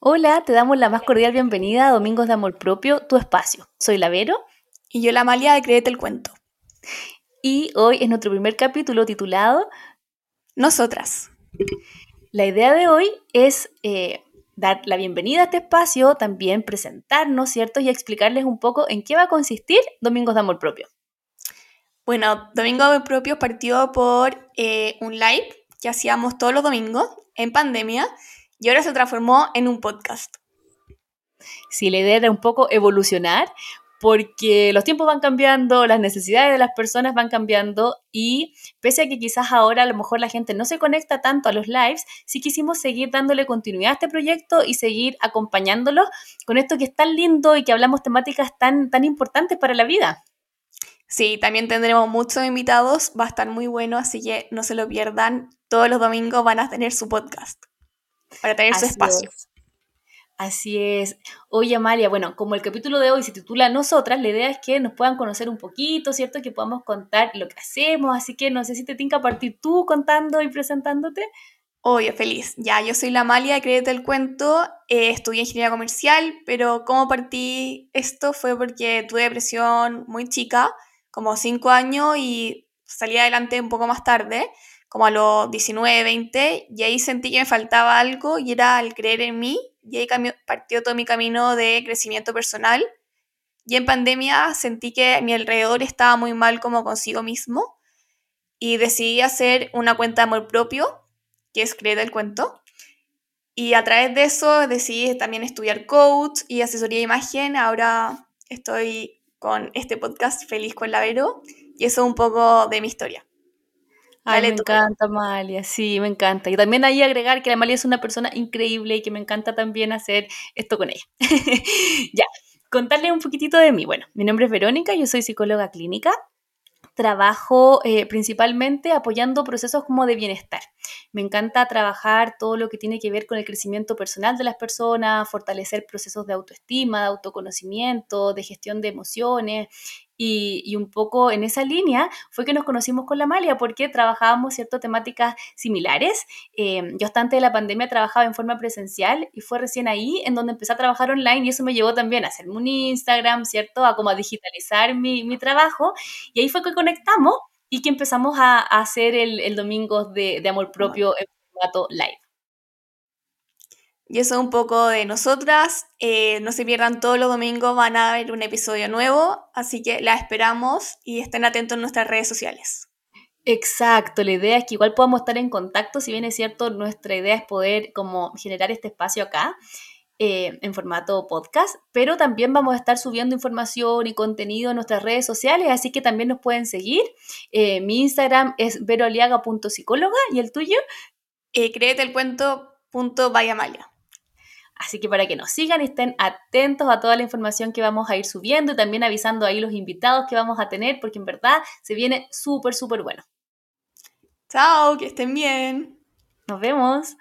Hola, te damos la más cordial bienvenida a Domingos de Amor Propio, tu espacio. Soy la Vero. Y yo la Amalia de Créete el Cuento. Y hoy es nuestro primer capítulo titulado Nosotras. La idea de hoy es eh, dar la bienvenida a este espacio, también presentarnos, ¿cierto? Y explicarles un poco en qué va a consistir Domingos de Amor Propio. Bueno, Domingo de Amor Propio partió por eh, un live que hacíamos todos los domingos en pandemia y ahora se transformó en un podcast. Sí, la idea era un poco evolucionar porque los tiempos van cambiando, las necesidades de las personas van cambiando y pese a que quizás ahora a lo mejor la gente no se conecta tanto a los lives, sí quisimos seguir dándole continuidad a este proyecto y seguir acompañándolo con esto que es tan lindo y que hablamos temáticas tan, tan importantes para la vida. Sí, también tendremos muchos invitados, va a estar muy bueno, así que no se lo pierdan. Todos los domingos van a tener su podcast para tener su espacio. Así es. Oye, Amalia, bueno, como el capítulo de hoy se titula Nosotras, la idea es que nos puedan conocer un poquito, ¿cierto? Que podamos contar lo que hacemos, así que no sé si te tinca partir tú contando y presentándote. Oye, feliz. Ya, yo soy la Amalia, créete el cuento, eh, estudié ingeniería comercial, pero cómo partí esto fue porque tuve depresión muy chica, como 5 años, y salí adelante un poco más tarde como a los 19, 20, y ahí sentí que me faltaba algo y era el creer en mí, y ahí partió todo mi camino de crecimiento personal. Y en pandemia sentí que mi alrededor estaba muy mal como consigo mismo, y decidí hacer una cuenta de amor propio, que es Creer el Cuento. Y a través de eso decidí también estudiar coach y asesoría de imagen. Ahora estoy con este podcast Feliz con la Vero, y eso es un poco de mi historia me encanta Amalia, sí, me encanta. Y también ahí agregar que Amalia es una persona increíble y que me encanta también hacer esto con ella. ya, contarle un poquitito de mí. Bueno, mi nombre es Verónica, yo soy psicóloga clínica. Trabajo eh, principalmente apoyando procesos como de bienestar. Me encanta trabajar todo lo que tiene que ver con el crecimiento personal de las personas, fortalecer procesos de autoestima, de autoconocimiento, de gestión de emociones, y, un poco en esa línea fue que nos conocimos con la Malia porque trabajábamos ciertas temáticas similares. Eh, yo hasta antes de la pandemia trabajaba en forma presencial y fue recién ahí en donde empecé a trabajar online y eso me llevó también a hacerme un Instagram, ¿cierto? A como a digitalizar mi, mi trabajo y ahí fue que conectamos y que empezamos a, hacer el, el domingo de, de amor propio en formato live. Y eso es un poco de nosotras. Eh, no se pierdan todos los domingos, van a ver un episodio nuevo, así que la esperamos y estén atentos en nuestras redes sociales. Exacto, la idea es que igual podamos estar en contacto, si bien es cierto, nuestra idea es poder como generar este espacio acá eh, en formato podcast, pero también vamos a estar subiendo información y contenido en nuestras redes sociales, así que también nos pueden seguir. Eh, mi Instagram es veroaliaga.psicóloga y el tuyo. Eh, créete el cuento Así que para que nos sigan y estén atentos a toda la información que vamos a ir subiendo y también avisando ahí los invitados que vamos a tener, porque en verdad se viene súper, súper bueno. Chao, que estén bien. Nos vemos.